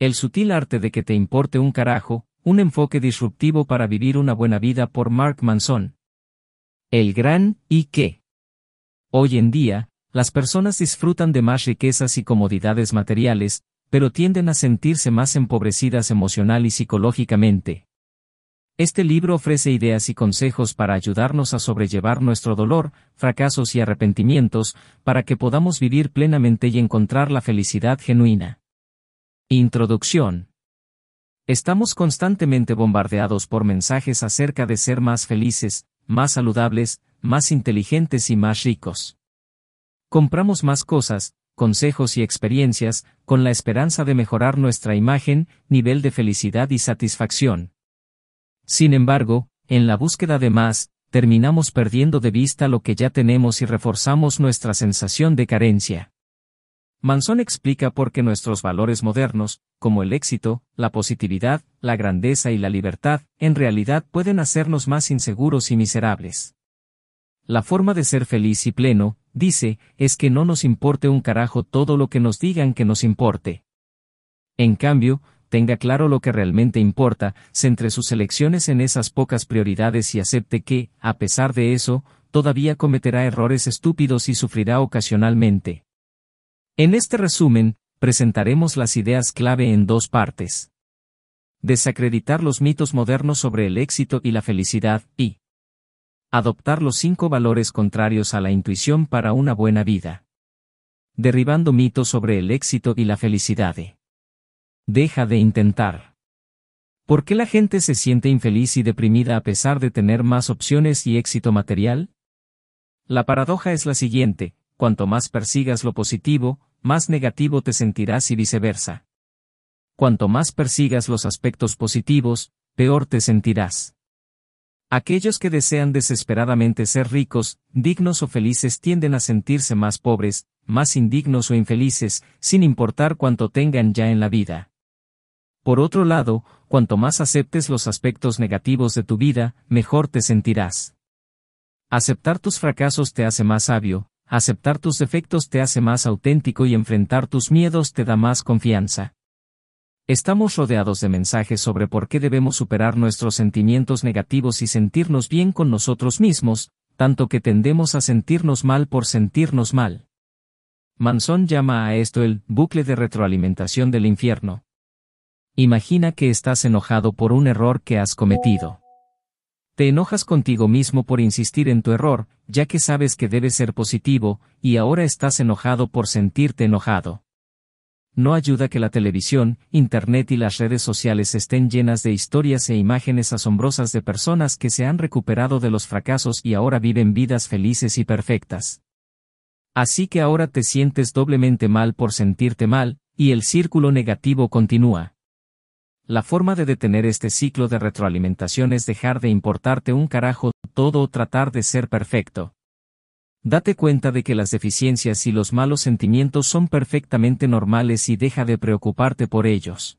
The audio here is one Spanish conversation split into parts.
El sutil arte de que te importe un carajo, un enfoque disruptivo para vivir una buena vida por Mark Manson. El gran ¿y qué? Hoy en día, las personas disfrutan de más riquezas y comodidades materiales, pero tienden a sentirse más empobrecidas emocional y psicológicamente. Este libro ofrece ideas y consejos para ayudarnos a sobrellevar nuestro dolor, fracasos y arrepentimientos, para que podamos vivir plenamente y encontrar la felicidad genuina. Introducción. Estamos constantemente bombardeados por mensajes acerca de ser más felices, más saludables, más inteligentes y más ricos. Compramos más cosas, consejos y experiencias, con la esperanza de mejorar nuestra imagen, nivel de felicidad y satisfacción. Sin embargo, en la búsqueda de más, terminamos perdiendo de vista lo que ya tenemos y reforzamos nuestra sensación de carencia. Manson explica por qué nuestros valores modernos, como el éxito, la positividad, la grandeza y la libertad, en realidad pueden hacernos más inseguros y miserables. La forma de ser feliz y pleno, dice, es que no nos importe un carajo todo lo que nos digan que nos importe. En cambio, tenga claro lo que realmente importa, centre sus elecciones en esas pocas prioridades y acepte que, a pesar de eso, todavía cometerá errores estúpidos y sufrirá ocasionalmente. En este resumen, presentaremos las ideas clave en dos partes. Desacreditar los mitos modernos sobre el éxito y la felicidad, y adoptar los cinco valores contrarios a la intuición para una buena vida. Derribando mitos sobre el éxito y la felicidad. Deja de intentar. ¿Por qué la gente se siente infeliz y deprimida a pesar de tener más opciones y éxito material? La paradoja es la siguiente, cuanto más persigas lo positivo, más negativo te sentirás y viceversa. Cuanto más persigas los aspectos positivos, peor te sentirás. Aquellos que desean desesperadamente ser ricos, dignos o felices tienden a sentirse más pobres, más indignos o infelices, sin importar cuánto tengan ya en la vida. Por otro lado, cuanto más aceptes los aspectos negativos de tu vida, mejor te sentirás. Aceptar tus fracasos te hace más sabio, Aceptar tus defectos te hace más auténtico y enfrentar tus miedos te da más confianza. Estamos rodeados de mensajes sobre por qué debemos superar nuestros sentimientos negativos y sentirnos bien con nosotros mismos, tanto que tendemos a sentirnos mal por sentirnos mal. Manson llama a esto el bucle de retroalimentación del infierno. Imagina que estás enojado por un error que has cometido. Te enojas contigo mismo por insistir en tu error, ya que sabes que debe ser positivo, y ahora estás enojado por sentirte enojado. No ayuda que la televisión, Internet y las redes sociales estén llenas de historias e imágenes asombrosas de personas que se han recuperado de los fracasos y ahora viven vidas felices y perfectas. Así que ahora te sientes doblemente mal por sentirte mal, y el círculo negativo continúa. La forma de detener este ciclo de retroalimentación es dejar de importarte un carajo todo o tratar de ser perfecto. Date cuenta de que las deficiencias y los malos sentimientos son perfectamente normales y deja de preocuparte por ellos.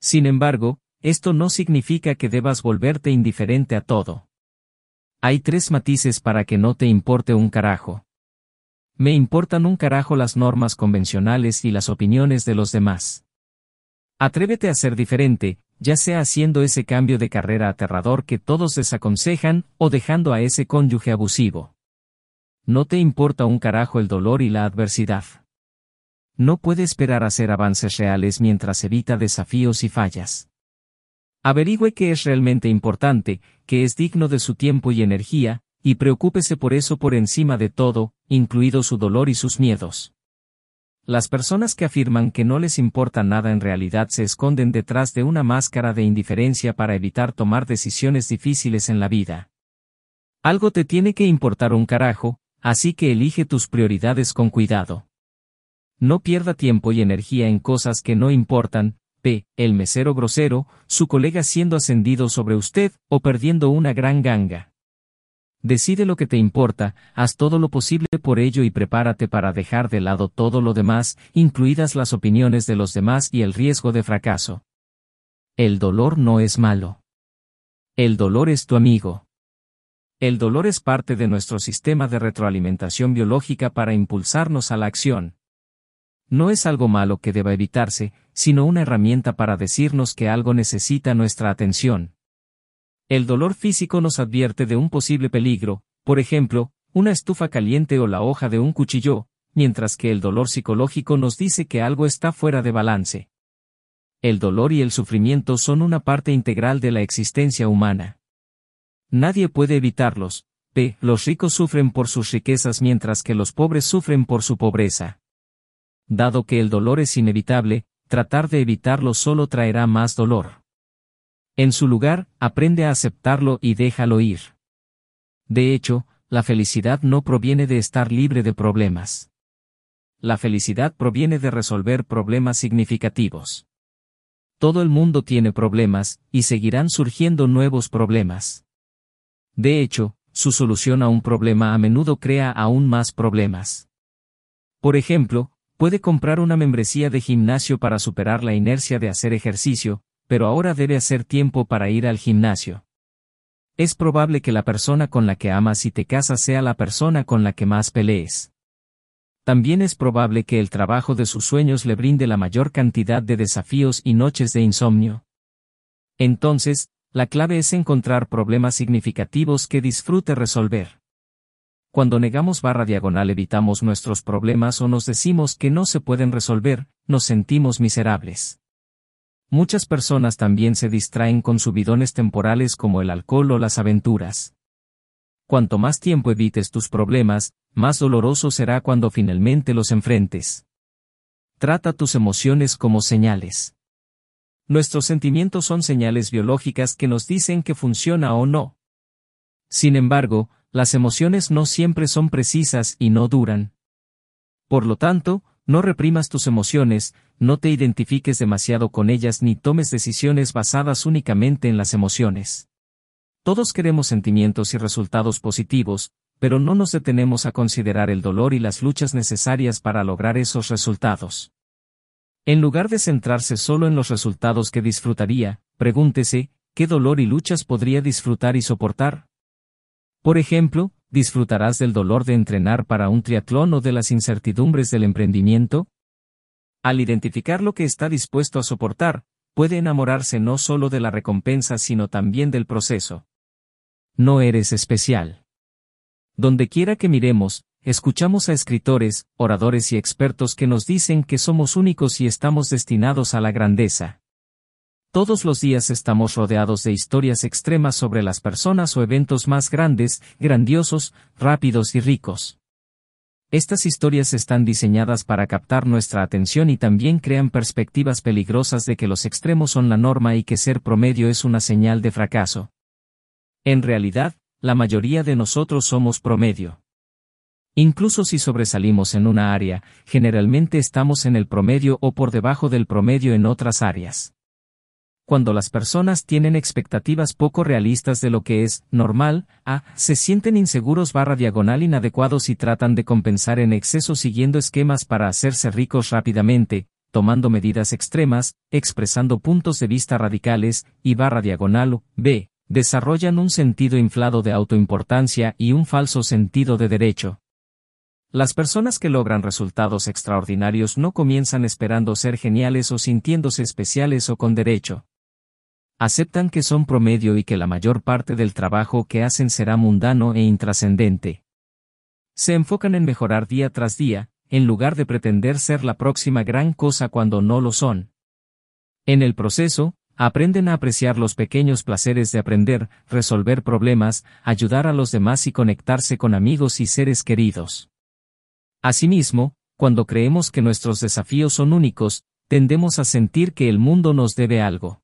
Sin embargo, esto no significa que debas volverte indiferente a todo. Hay tres matices para que no te importe un carajo. Me importan un carajo las normas convencionales y las opiniones de los demás. Atrévete a ser diferente, ya sea haciendo ese cambio de carrera aterrador que todos desaconsejan, o dejando a ese cónyuge abusivo. No te importa un carajo el dolor y la adversidad. No puede esperar hacer avances reales mientras evita desafíos y fallas. Averigüe qué es realmente importante, qué es digno de su tiempo y energía, y preocúpese por eso por encima de todo, incluido su dolor y sus miedos. Las personas que afirman que no les importa nada en realidad se esconden detrás de una máscara de indiferencia para evitar tomar decisiones difíciles en la vida. Algo te tiene que importar un carajo, así que elige tus prioridades con cuidado. No pierda tiempo y energía en cosas que no importan, p. el mesero grosero, su colega siendo ascendido sobre usted, o perdiendo una gran ganga. Decide lo que te importa, haz todo lo posible por ello y prepárate para dejar de lado todo lo demás, incluidas las opiniones de los demás y el riesgo de fracaso. El dolor no es malo. El dolor es tu amigo. El dolor es parte de nuestro sistema de retroalimentación biológica para impulsarnos a la acción. No es algo malo que deba evitarse, sino una herramienta para decirnos que algo necesita nuestra atención. El dolor físico nos advierte de un posible peligro, por ejemplo, una estufa caliente o la hoja de un cuchillo, mientras que el dolor psicológico nos dice que algo está fuera de balance. El dolor y el sufrimiento son una parte integral de la existencia humana. Nadie puede evitarlos. P. Los ricos sufren por sus riquezas mientras que los pobres sufren por su pobreza. Dado que el dolor es inevitable, tratar de evitarlo solo traerá más dolor. En su lugar, aprende a aceptarlo y déjalo ir. De hecho, la felicidad no proviene de estar libre de problemas. La felicidad proviene de resolver problemas significativos. Todo el mundo tiene problemas, y seguirán surgiendo nuevos problemas. De hecho, su solución a un problema a menudo crea aún más problemas. Por ejemplo, Puede comprar una membresía de gimnasio para superar la inercia de hacer ejercicio, pero ahora debe hacer tiempo para ir al gimnasio. Es probable que la persona con la que amas y te casas sea la persona con la que más pelees. También es probable que el trabajo de sus sueños le brinde la mayor cantidad de desafíos y noches de insomnio. Entonces, la clave es encontrar problemas significativos que disfrute resolver. Cuando negamos barra diagonal evitamos nuestros problemas o nos decimos que no se pueden resolver, nos sentimos miserables. Muchas personas también se distraen con subidones temporales como el alcohol o las aventuras. Cuanto más tiempo evites tus problemas, más doloroso será cuando finalmente los enfrentes. Trata tus emociones como señales. Nuestros sentimientos son señales biológicas que nos dicen que funciona o no. Sin embargo, las emociones no siempre son precisas y no duran. Por lo tanto, no reprimas tus emociones, no te identifiques demasiado con ellas ni tomes decisiones basadas únicamente en las emociones. Todos queremos sentimientos y resultados positivos, pero no nos detenemos a considerar el dolor y las luchas necesarias para lograr esos resultados. En lugar de centrarse solo en los resultados que disfrutaría, pregúntese, ¿qué dolor y luchas podría disfrutar y soportar? Por ejemplo, ¿disfrutarás del dolor de entrenar para un triatlón o de las incertidumbres del emprendimiento? Al identificar lo que está dispuesto a soportar, puede enamorarse no solo de la recompensa sino también del proceso. No eres especial. Donde quiera que miremos, escuchamos a escritores, oradores y expertos que nos dicen que somos únicos y estamos destinados a la grandeza. Todos los días estamos rodeados de historias extremas sobre las personas o eventos más grandes, grandiosos, rápidos y ricos. Estas historias están diseñadas para captar nuestra atención y también crean perspectivas peligrosas de que los extremos son la norma y que ser promedio es una señal de fracaso. En realidad, la mayoría de nosotros somos promedio. Incluso si sobresalimos en una área, generalmente estamos en el promedio o por debajo del promedio en otras áreas cuando las personas tienen expectativas poco realistas de lo que es normal, a, se sienten inseguros barra diagonal inadecuados y tratan de compensar en exceso siguiendo esquemas para hacerse ricos rápidamente, tomando medidas extremas, expresando puntos de vista radicales, y barra diagonal b, desarrollan un sentido inflado de autoimportancia y un falso sentido de derecho. Las personas que logran resultados extraordinarios no comienzan esperando ser geniales o sintiéndose especiales o con derecho. Aceptan que son promedio y que la mayor parte del trabajo que hacen será mundano e intrascendente. Se enfocan en mejorar día tras día, en lugar de pretender ser la próxima gran cosa cuando no lo son. En el proceso, aprenden a apreciar los pequeños placeres de aprender, resolver problemas, ayudar a los demás y conectarse con amigos y seres queridos. Asimismo, cuando creemos que nuestros desafíos son únicos, tendemos a sentir que el mundo nos debe algo.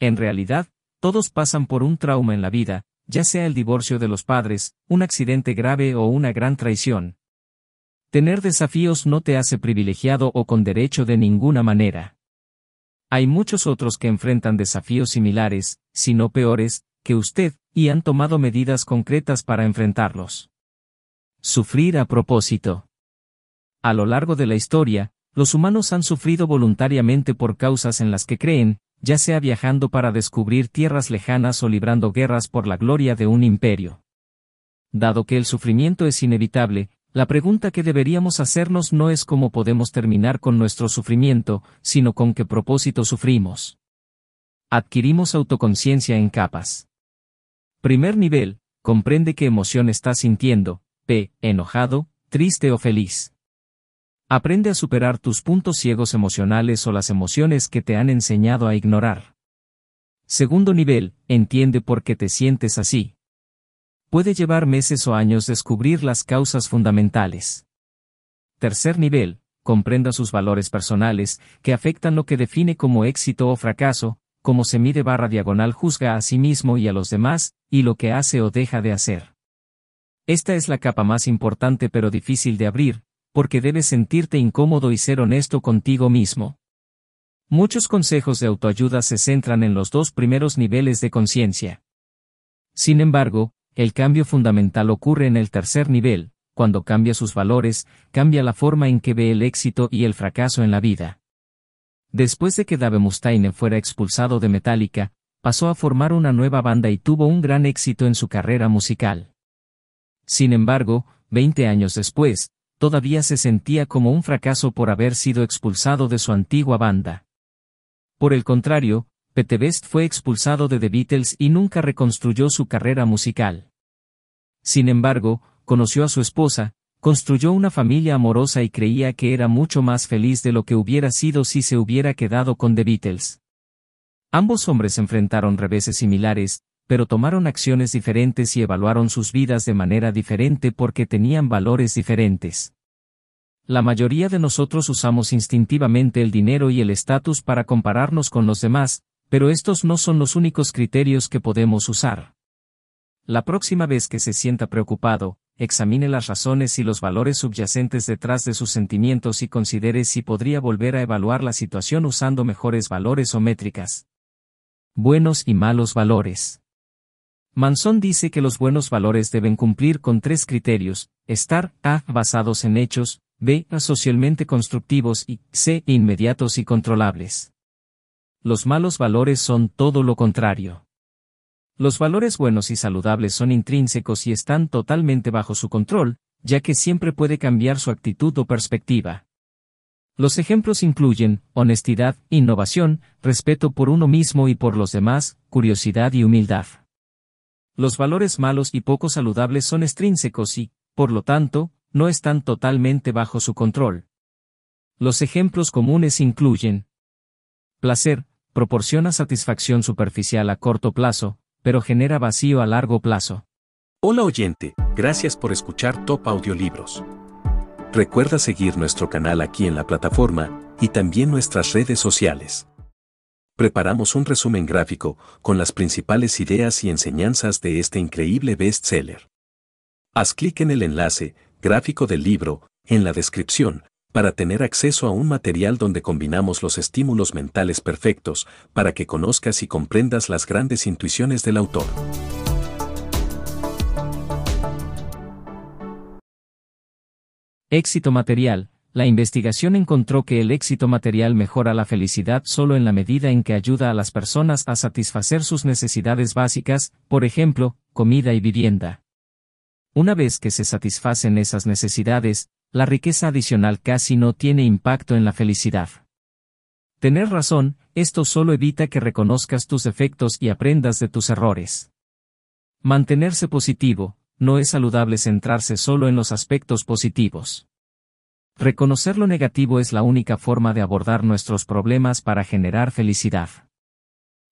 En realidad, todos pasan por un trauma en la vida, ya sea el divorcio de los padres, un accidente grave o una gran traición. Tener desafíos no te hace privilegiado o con derecho de ninguna manera. Hay muchos otros que enfrentan desafíos similares, si no peores, que usted, y han tomado medidas concretas para enfrentarlos. Sufrir a propósito. A lo largo de la historia, los humanos han sufrido voluntariamente por causas en las que creen, ya sea viajando para descubrir tierras lejanas o librando guerras por la gloria de un imperio. Dado que el sufrimiento es inevitable, la pregunta que deberíamos hacernos no es cómo podemos terminar con nuestro sufrimiento, sino con qué propósito sufrimos. Adquirimos autoconciencia en capas. Primer nivel, comprende qué emoción estás sintiendo, p. enojado, triste o feliz. Aprende a superar tus puntos ciegos emocionales o las emociones que te han enseñado a ignorar. Segundo nivel, entiende por qué te sientes así. Puede llevar meses o años descubrir las causas fundamentales. Tercer nivel, comprenda sus valores personales, que afectan lo que define como éxito o fracaso, cómo se mide barra diagonal juzga a sí mismo y a los demás, y lo que hace o deja de hacer. Esta es la capa más importante pero difícil de abrir, porque debes sentirte incómodo y ser honesto contigo mismo. Muchos consejos de autoayuda se centran en los dos primeros niveles de conciencia. Sin embargo, el cambio fundamental ocurre en el tercer nivel, cuando cambia sus valores, cambia la forma en que ve el éxito y el fracaso en la vida. Después de que Dave Mustaine fuera expulsado de Metallica, pasó a formar una nueva banda y tuvo un gran éxito en su carrera musical. Sin embargo, 20 años después, todavía se sentía como un fracaso por haber sido expulsado de su antigua banda. Por el contrario, Pete Best fue expulsado de The Beatles y nunca reconstruyó su carrera musical. Sin embargo, conoció a su esposa, construyó una familia amorosa y creía que era mucho más feliz de lo que hubiera sido si se hubiera quedado con The Beatles. Ambos hombres enfrentaron reveses similares, pero tomaron acciones diferentes y evaluaron sus vidas de manera diferente porque tenían valores diferentes. La mayoría de nosotros usamos instintivamente el dinero y el estatus para compararnos con los demás, pero estos no son los únicos criterios que podemos usar. La próxima vez que se sienta preocupado, examine las razones y los valores subyacentes detrás de sus sentimientos y considere si podría volver a evaluar la situación usando mejores valores o métricas. Buenos y malos valores. Manson dice que los buenos valores deben cumplir con tres criterios, estar A. basados en hechos, B. socialmente constructivos y C. inmediatos y controlables. Los malos valores son todo lo contrario. Los valores buenos y saludables son intrínsecos y están totalmente bajo su control, ya que siempre puede cambiar su actitud o perspectiva. Los ejemplos incluyen honestidad, innovación, respeto por uno mismo y por los demás, curiosidad y humildad. Los valores malos y poco saludables son extrínsecos y, por lo tanto, no están totalmente bajo su control. Los ejemplos comunes incluyen placer, proporciona satisfacción superficial a corto plazo, pero genera vacío a largo plazo. Hola oyente, gracias por escuchar Top Audiolibros. Recuerda seguir nuestro canal aquí en la plataforma y también nuestras redes sociales. Preparamos un resumen gráfico con las principales ideas y enseñanzas de este increíble bestseller. Haz clic en el enlace, gráfico del libro, en la descripción, para tener acceso a un material donde combinamos los estímulos mentales perfectos, para que conozcas y comprendas las grandes intuiciones del autor. Éxito material. La investigación encontró que el éxito material mejora la felicidad solo en la medida en que ayuda a las personas a satisfacer sus necesidades básicas, por ejemplo, comida y vivienda. Una vez que se satisfacen esas necesidades, la riqueza adicional casi no tiene impacto en la felicidad. Tener razón, esto solo evita que reconozcas tus defectos y aprendas de tus errores. Mantenerse positivo, no es saludable centrarse solo en los aspectos positivos. Reconocer lo negativo es la única forma de abordar nuestros problemas para generar felicidad.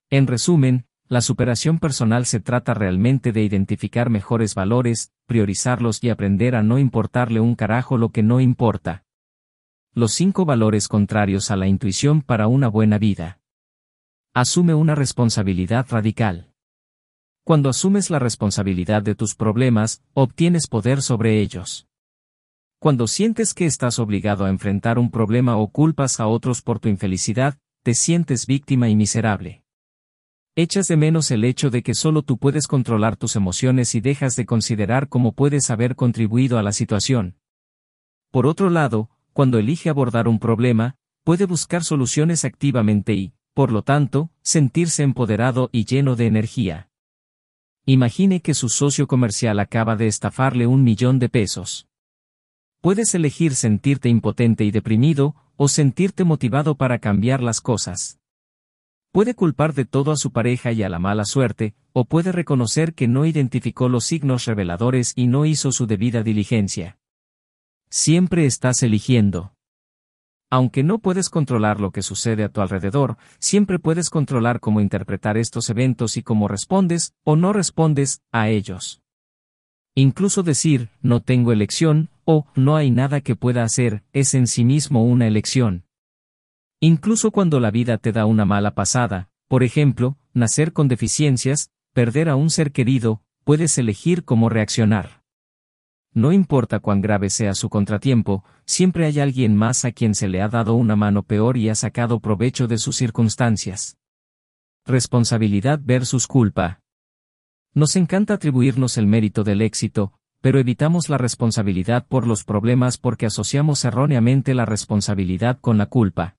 En resumen, la superación personal se trata realmente de identificar mejores valores, priorizarlos y aprender a no importarle un carajo lo que no importa. Los cinco valores contrarios a la intuición para una buena vida. Asume una responsabilidad radical. Cuando asumes la responsabilidad de tus problemas, obtienes poder sobre ellos. Cuando sientes que estás obligado a enfrentar un problema o culpas a otros por tu infelicidad, te sientes víctima y miserable. Echas de menos el hecho de que solo tú puedes controlar tus emociones y dejas de considerar cómo puedes haber contribuido a la situación. Por otro lado, cuando elige abordar un problema, puede buscar soluciones activamente y, por lo tanto, sentirse empoderado y lleno de energía. Imagine que su socio comercial acaba de estafarle un millón de pesos. Puedes elegir sentirte impotente y deprimido, o sentirte motivado para cambiar las cosas. Puede culpar de todo a su pareja y a la mala suerte, o puede reconocer que no identificó los signos reveladores y no hizo su debida diligencia. Siempre estás eligiendo. Aunque no puedes controlar lo que sucede a tu alrededor, siempre puedes controlar cómo interpretar estos eventos y cómo respondes, o no respondes, a ellos. Incluso decir, no tengo elección, o no hay nada que pueda hacer, es en sí mismo una elección. Incluso cuando la vida te da una mala pasada, por ejemplo, nacer con deficiencias, perder a un ser querido, puedes elegir cómo reaccionar. No importa cuán grave sea su contratiempo, siempre hay alguien más a quien se le ha dado una mano peor y ha sacado provecho de sus circunstancias. Responsabilidad versus culpa. Nos encanta atribuirnos el mérito del éxito, pero evitamos la responsabilidad por los problemas porque asociamos erróneamente la responsabilidad con la culpa.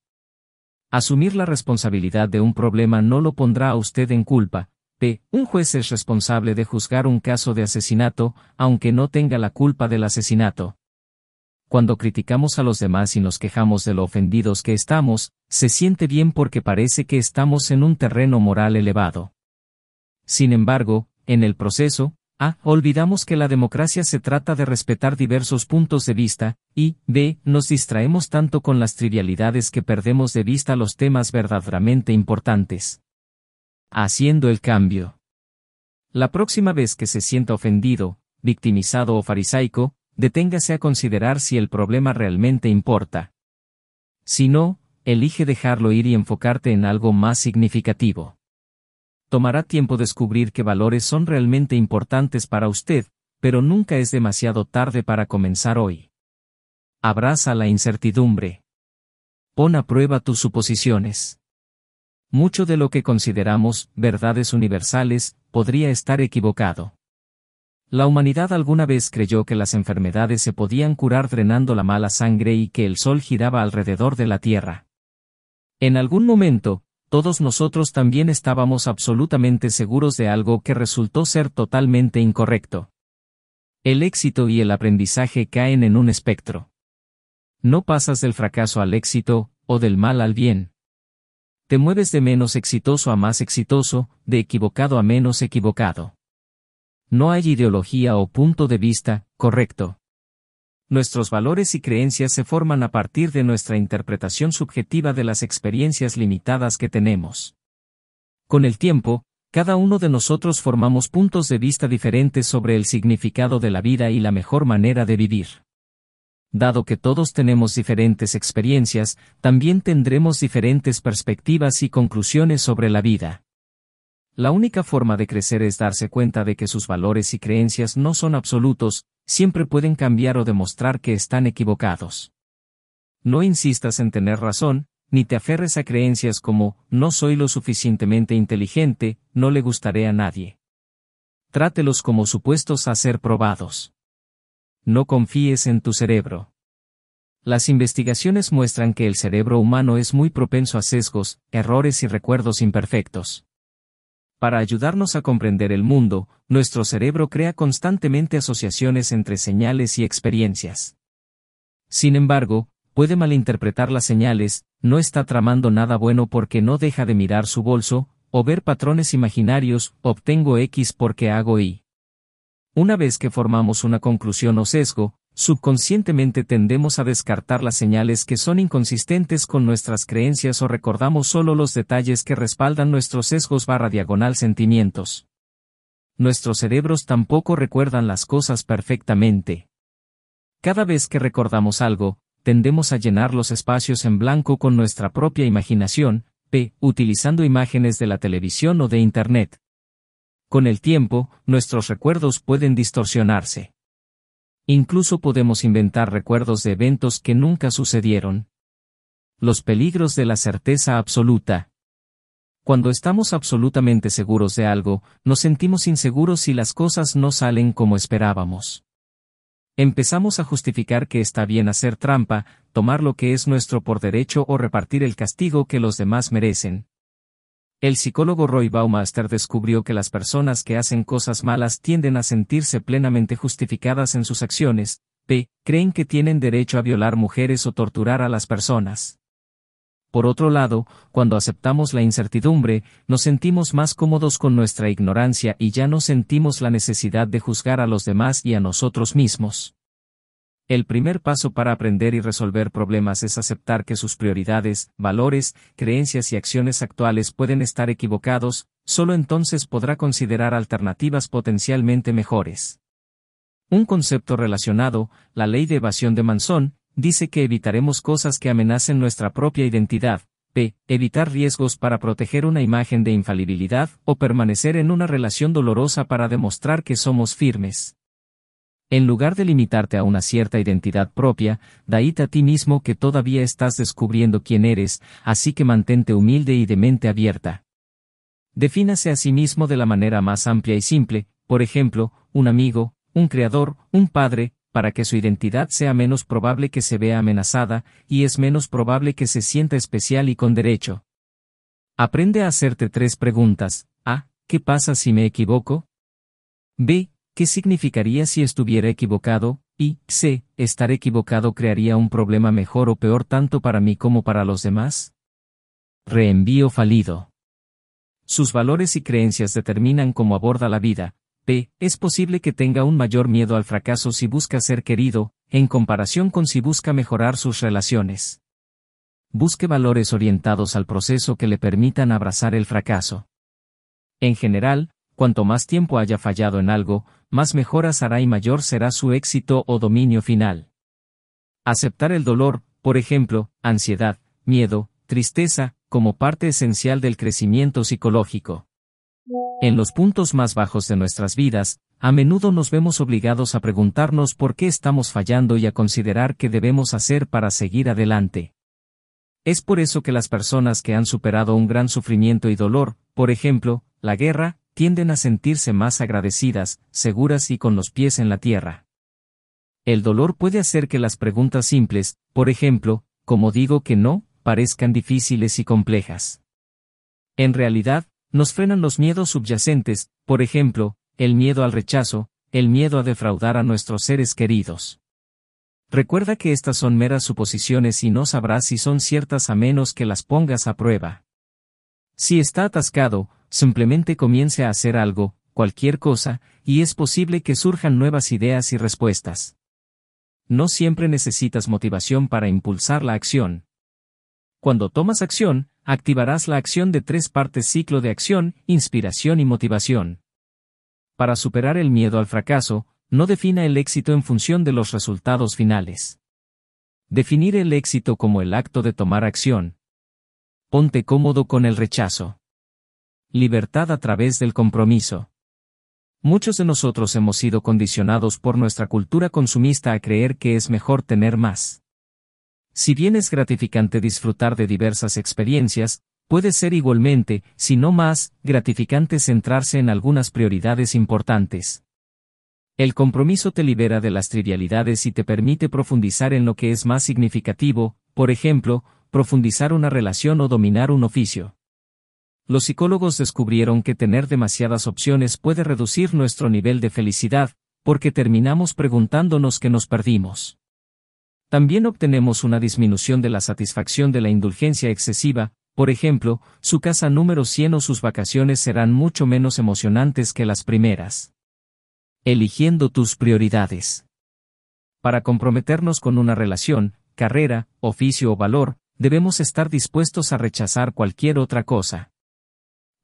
Asumir la responsabilidad de un problema no lo pondrá a usted en culpa. P. Un juez es responsable de juzgar un caso de asesinato, aunque no tenga la culpa del asesinato. Cuando criticamos a los demás y nos quejamos de lo ofendidos que estamos, se siente bien porque parece que estamos en un terreno moral elevado. Sin embargo, en el proceso, a. Olvidamos que la democracia se trata de respetar diversos puntos de vista, y b. Nos distraemos tanto con las trivialidades que perdemos de vista los temas verdaderamente importantes. Haciendo el cambio. La próxima vez que se sienta ofendido, victimizado o farisaico, deténgase a considerar si el problema realmente importa. Si no, elige dejarlo ir y enfocarte en algo más significativo. Tomará tiempo descubrir qué valores son realmente importantes para usted, pero nunca es demasiado tarde para comenzar hoy. Abraza la incertidumbre. Pon a prueba tus suposiciones. Mucho de lo que consideramos verdades universales podría estar equivocado. La humanidad alguna vez creyó que las enfermedades se podían curar drenando la mala sangre y que el sol giraba alrededor de la Tierra. En algún momento, todos nosotros también estábamos absolutamente seguros de algo que resultó ser totalmente incorrecto. El éxito y el aprendizaje caen en un espectro. No pasas del fracaso al éxito, o del mal al bien. Te mueves de menos exitoso a más exitoso, de equivocado a menos equivocado. No hay ideología o punto de vista, correcto. Nuestros valores y creencias se forman a partir de nuestra interpretación subjetiva de las experiencias limitadas que tenemos. Con el tiempo, cada uno de nosotros formamos puntos de vista diferentes sobre el significado de la vida y la mejor manera de vivir. Dado que todos tenemos diferentes experiencias, también tendremos diferentes perspectivas y conclusiones sobre la vida. La única forma de crecer es darse cuenta de que sus valores y creencias no son absolutos, siempre pueden cambiar o demostrar que están equivocados. No insistas en tener razón, ni te aferres a creencias como, no soy lo suficientemente inteligente, no le gustaré a nadie. Trátelos como supuestos a ser probados. No confíes en tu cerebro. Las investigaciones muestran que el cerebro humano es muy propenso a sesgos, errores y recuerdos imperfectos. Para ayudarnos a comprender el mundo, nuestro cerebro crea constantemente asociaciones entre señales y experiencias. Sin embargo, puede malinterpretar las señales, no está tramando nada bueno porque no deja de mirar su bolso, o ver patrones imaginarios, obtengo X porque hago Y. Una vez que formamos una conclusión o sesgo, Subconscientemente tendemos a descartar las señales que son inconsistentes con nuestras creencias o recordamos solo los detalles que respaldan nuestros sesgos barra diagonal sentimientos. Nuestros cerebros tampoco recuerdan las cosas perfectamente. Cada vez que recordamos algo, tendemos a llenar los espacios en blanco con nuestra propia imaginación, p. utilizando imágenes de la televisión o de Internet. Con el tiempo, nuestros recuerdos pueden distorsionarse. Incluso podemos inventar recuerdos de eventos que nunca sucedieron. Los peligros de la certeza absoluta. Cuando estamos absolutamente seguros de algo, nos sentimos inseguros si las cosas no salen como esperábamos. Empezamos a justificar que está bien hacer trampa, tomar lo que es nuestro por derecho o repartir el castigo que los demás merecen. El psicólogo Roy Baumaster descubrió que las personas que hacen cosas malas tienden a sentirse plenamente justificadas en sus acciones, p. creen que tienen derecho a violar mujeres o torturar a las personas. Por otro lado, cuando aceptamos la incertidumbre, nos sentimos más cómodos con nuestra ignorancia y ya no sentimos la necesidad de juzgar a los demás y a nosotros mismos. El primer paso para aprender y resolver problemas es aceptar que sus prioridades, valores, creencias y acciones actuales pueden estar equivocados, solo entonces podrá considerar alternativas potencialmente mejores. Un concepto relacionado, la ley de evasión de Manson, dice que evitaremos cosas que amenacen nuestra propia identidad, p. evitar riesgos para proteger una imagen de infalibilidad o permanecer en una relación dolorosa para demostrar que somos firmes. En lugar de limitarte a una cierta identidad propia, daíte a ti mismo que todavía estás descubriendo quién eres, así que mantente humilde y de mente abierta. Defínase a sí mismo de la manera más amplia y simple, por ejemplo, un amigo, un creador, un padre, para que su identidad sea menos probable que se vea amenazada, y es menos probable que se sienta especial y con derecho. Aprende a hacerte tres preguntas. A. ¿Qué pasa si me equivoco? B. ¿Qué significaría si estuviera equivocado? Y C. ¿Estar equivocado crearía un problema mejor o peor tanto para mí como para los demás? Reenvío falido. Sus valores y creencias determinan cómo aborda la vida, es posible que tenga un mayor miedo al fracaso si busca ser querido, en comparación con si busca mejorar sus relaciones. Busque valores orientados al proceso que le permitan abrazar el fracaso. En general, cuanto más tiempo haya fallado en algo, más mejoras hará y mayor será su éxito o dominio final. Aceptar el dolor, por ejemplo, ansiedad, miedo, tristeza, como parte esencial del crecimiento psicológico. En los puntos más bajos de nuestras vidas, a menudo nos vemos obligados a preguntarnos por qué estamos fallando y a considerar qué debemos hacer para seguir adelante. Es por eso que las personas que han superado un gran sufrimiento y dolor, por ejemplo, la guerra, tienden a sentirse más agradecidas, seguras y con los pies en la tierra. El dolor puede hacer que las preguntas simples, por ejemplo, como digo que no, parezcan difíciles y complejas. En realidad, nos frenan los miedos subyacentes, por ejemplo, el miedo al rechazo, el miedo a defraudar a nuestros seres queridos. Recuerda que estas son meras suposiciones y no sabrás si son ciertas a menos que las pongas a prueba. Si está atascado, simplemente comience a hacer algo, cualquier cosa, y es posible que surjan nuevas ideas y respuestas. No siempre necesitas motivación para impulsar la acción. Cuando tomas acción, activarás la acción de tres partes ciclo de acción, inspiración y motivación. Para superar el miedo al fracaso, no defina el éxito en función de los resultados finales. Definir el éxito como el acto de tomar acción. Ponte cómodo con el rechazo. Libertad a través del compromiso. Muchos de nosotros hemos sido condicionados por nuestra cultura consumista a creer que es mejor tener más. Si bien es gratificante disfrutar de diversas experiencias, puede ser igualmente, si no más, gratificante centrarse en algunas prioridades importantes. El compromiso te libera de las trivialidades y te permite profundizar en lo que es más significativo, por ejemplo, profundizar una relación o dominar un oficio. Los psicólogos descubrieron que tener demasiadas opciones puede reducir nuestro nivel de felicidad, porque terminamos preguntándonos qué nos perdimos. También obtenemos una disminución de la satisfacción de la indulgencia excesiva, por ejemplo, su casa número 100 o sus vacaciones serán mucho menos emocionantes que las primeras. Eligiendo tus prioridades. Para comprometernos con una relación, carrera, oficio o valor, debemos estar dispuestos a rechazar cualquier otra cosa.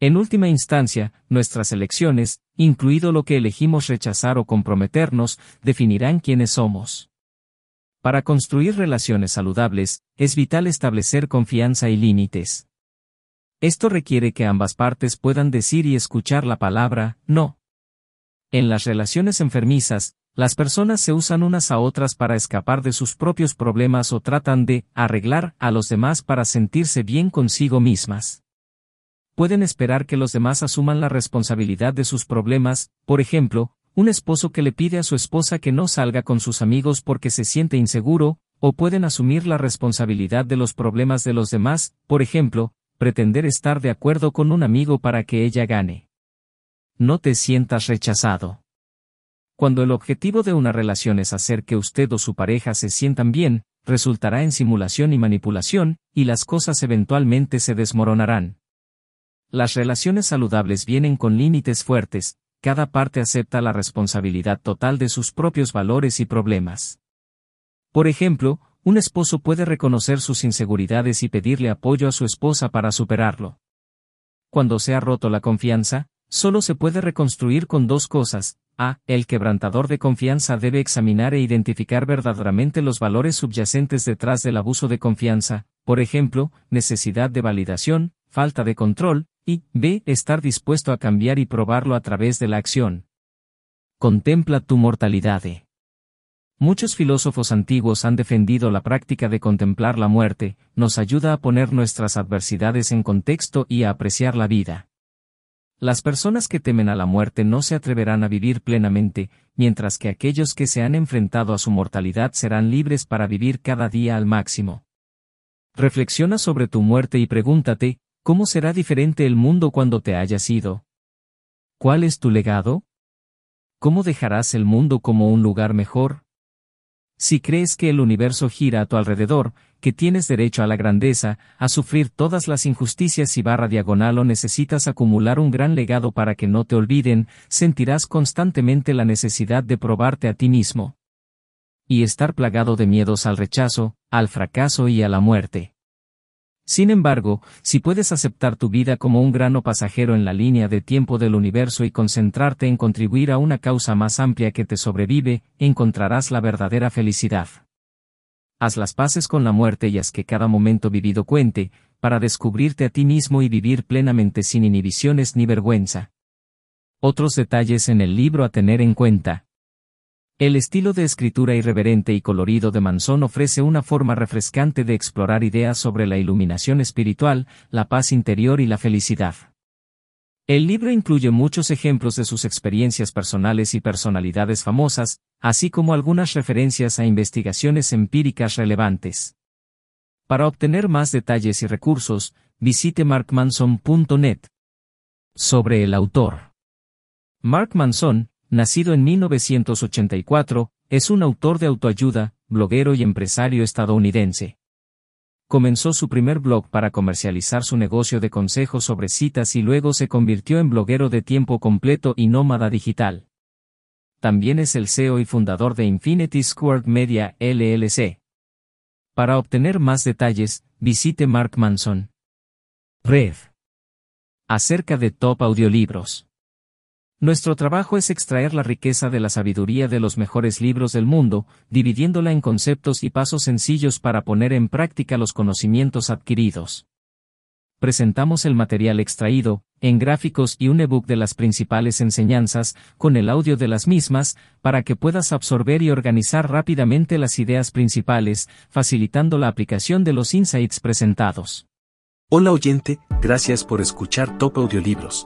En última instancia, nuestras elecciones, incluido lo que elegimos rechazar o comprometernos, definirán quiénes somos. Para construir relaciones saludables, es vital establecer confianza y límites. Esto requiere que ambas partes puedan decir y escuchar la palabra no. En las relaciones enfermizas, Las personas se usan unas a otras para escapar de sus propios problemas o tratan de arreglar a los demás para sentirse bien consigo mismas. Pueden esperar que los demás asuman la responsabilidad de sus problemas, por ejemplo, un esposo que le pide a su esposa que no salga con sus amigos porque se siente inseguro, o pueden asumir la responsabilidad de los problemas de los demás, por ejemplo, pretender estar de acuerdo con un amigo para que ella gane. No te sientas rechazado. Cuando el objetivo de una relación es hacer que usted o su pareja se sientan bien, resultará en simulación y manipulación, y las cosas eventualmente se desmoronarán. Las relaciones saludables vienen con límites fuertes, cada parte acepta la responsabilidad total de sus propios valores y problemas. Por ejemplo, un esposo puede reconocer sus inseguridades y pedirle apoyo a su esposa para superarlo. Cuando se ha roto la confianza, solo se puede reconstruir con dos cosas, a. El quebrantador de confianza debe examinar e identificar verdaderamente los valores subyacentes detrás del abuso de confianza, por ejemplo, necesidad de validación, falta de control, y b. Estar dispuesto a cambiar y probarlo a través de la acción. Contempla tu mortalidad. Muchos filósofos antiguos han defendido la práctica de contemplar la muerte, nos ayuda a poner nuestras adversidades en contexto y a apreciar la vida. Las personas que temen a la muerte no se atreverán a vivir plenamente, mientras que aquellos que se han enfrentado a su mortalidad serán libres para vivir cada día al máximo. Reflexiona sobre tu muerte y pregúntate, ¿cómo será diferente el mundo cuando te hayas ido? ¿Cuál es tu legado? ¿Cómo dejarás el mundo como un lugar mejor? Si crees que el universo gira a tu alrededor, que tienes derecho a la grandeza, a sufrir todas las injusticias y barra diagonal o necesitas acumular un gran legado para que no te olviden, sentirás constantemente la necesidad de probarte a ti mismo. Y estar plagado de miedos al rechazo, al fracaso y a la muerte. Sin embargo, si puedes aceptar tu vida como un grano pasajero en la línea de tiempo del universo y concentrarte en contribuir a una causa más amplia que te sobrevive, encontrarás la verdadera felicidad. Haz las paces con la muerte y haz que cada momento vivido cuente, para descubrirte a ti mismo y vivir plenamente sin inhibiciones ni vergüenza. Otros detalles en el libro a tener en cuenta. El estilo de escritura irreverente y colorido de Manson ofrece una forma refrescante de explorar ideas sobre la iluminación espiritual, la paz interior y la felicidad. El libro incluye muchos ejemplos de sus experiencias personales y personalidades famosas, así como algunas referencias a investigaciones empíricas relevantes. Para obtener más detalles y recursos, visite markmanson.net. Sobre el autor. Mark Manson, nacido en 1984, es un autor de autoayuda, bloguero y empresario estadounidense comenzó su primer blog para comercializar su negocio de consejos sobre citas y luego se convirtió en bloguero de tiempo completo y nómada digital. También es el CEO y fundador de Infinity Squared Media LLC. Para obtener más detalles, visite Mark Manson. Red. Acerca de Top Audiolibros. Nuestro trabajo es extraer la riqueza de la sabiduría de los mejores libros del mundo, dividiéndola en conceptos y pasos sencillos para poner en práctica los conocimientos adquiridos. Presentamos el material extraído, en gráficos y un ebook de las principales enseñanzas, con el audio de las mismas, para que puedas absorber y organizar rápidamente las ideas principales, facilitando la aplicación de los insights presentados. Hola oyente, gracias por escuchar Top Audiolibros.